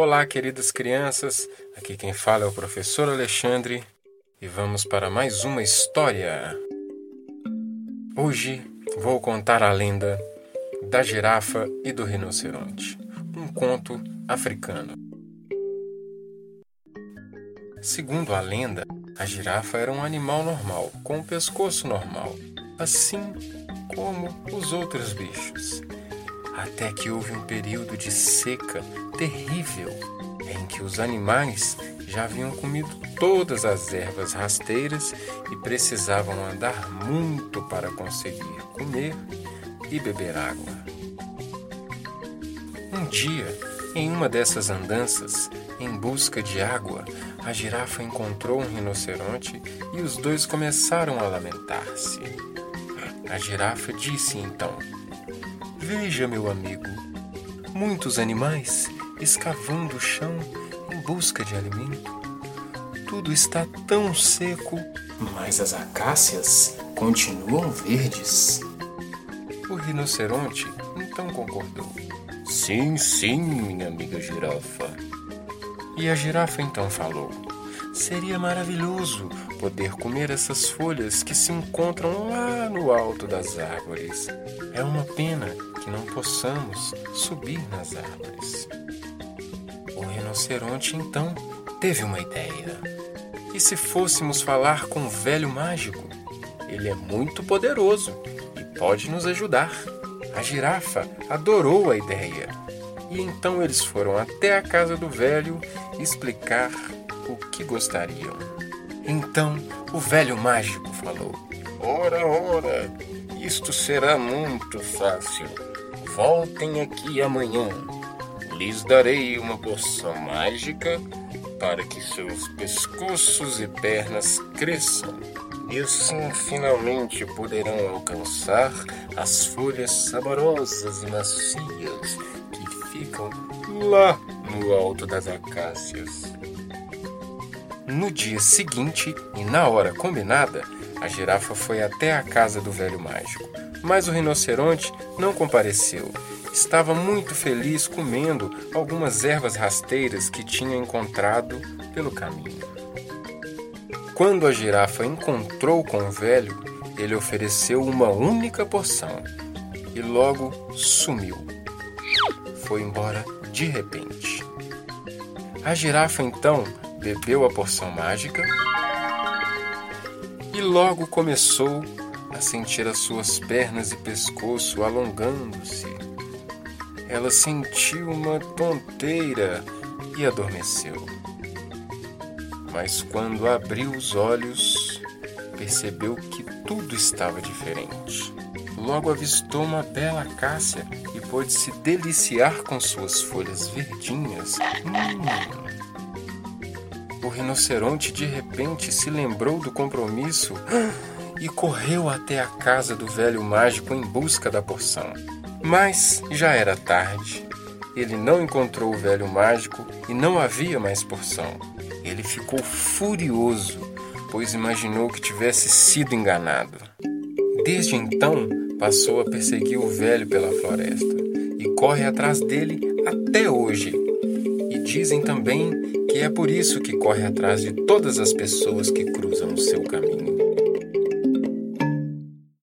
Olá, queridas crianças. Aqui quem fala é o professor Alexandre e vamos para mais uma história. Hoje vou contar a lenda da girafa e do rinoceronte, um conto africano. Segundo a lenda, a girafa era um animal normal, com um pescoço normal, assim como os outros bichos até que houve um período de seca terrível em que os animais já haviam comido todas as ervas rasteiras e precisavam andar muito para conseguir comer e beber água. Um dia, em uma dessas andanças, em busca de água, a girafa encontrou um rinoceronte e os dois começaram a lamentar-se. A girafa disse então: Veja, meu amigo, muitos animais escavando o chão em busca de alimento. Tudo está tão seco, mas as acácias continuam verdes. O rinoceronte então concordou. Sim, sim, minha amiga girafa. E a girafa então falou: Seria maravilhoso poder comer essas folhas que se encontram lá no alto das árvores. É uma pena que não possamos subir nas árvores. O rinoceronte então teve uma ideia. E se fôssemos falar com o velho mágico? Ele é muito poderoso e pode nos ajudar. A girafa adorou a ideia. E então eles foram até a casa do velho explicar o que gostariam. Então o velho mágico falou: Ora, ora, isto será muito fácil. Voltem aqui amanhã. Lhes darei uma poção mágica para que seus pescoços e pernas cresçam. E assim finalmente poderão alcançar as folhas saborosas e macias que ficam lá no alto das acácias. No dia seguinte e na hora combinada, a girafa foi até a casa do velho mágico. Mas o rinoceronte não compareceu. Estava muito feliz comendo algumas ervas rasteiras que tinha encontrado pelo caminho. Quando a girafa encontrou com o velho, ele ofereceu uma única porção e logo sumiu. Foi embora de repente. A girafa então bebeu a porção mágica e logo começou a sentir as suas pernas e pescoço alongando-se. Ela sentiu uma tonteira e adormeceu. Mas quando abriu os olhos, percebeu que tudo estava diferente. Logo avistou uma bela acácia e pôde se deliciar com suas folhas verdinhas. Hum. O rinoceronte de repente se lembrou do compromisso e correu até a casa do velho mágico em busca da porção. Mas já era tarde. Ele não encontrou o velho mágico e não havia mais porção. Ele ficou furioso, pois imaginou que tivesse sido enganado. Desde então, passou a perseguir o velho pela floresta e corre atrás dele até hoje. E dizem também que é por isso que corre atrás de todas as pessoas que cruzam o seu caminho.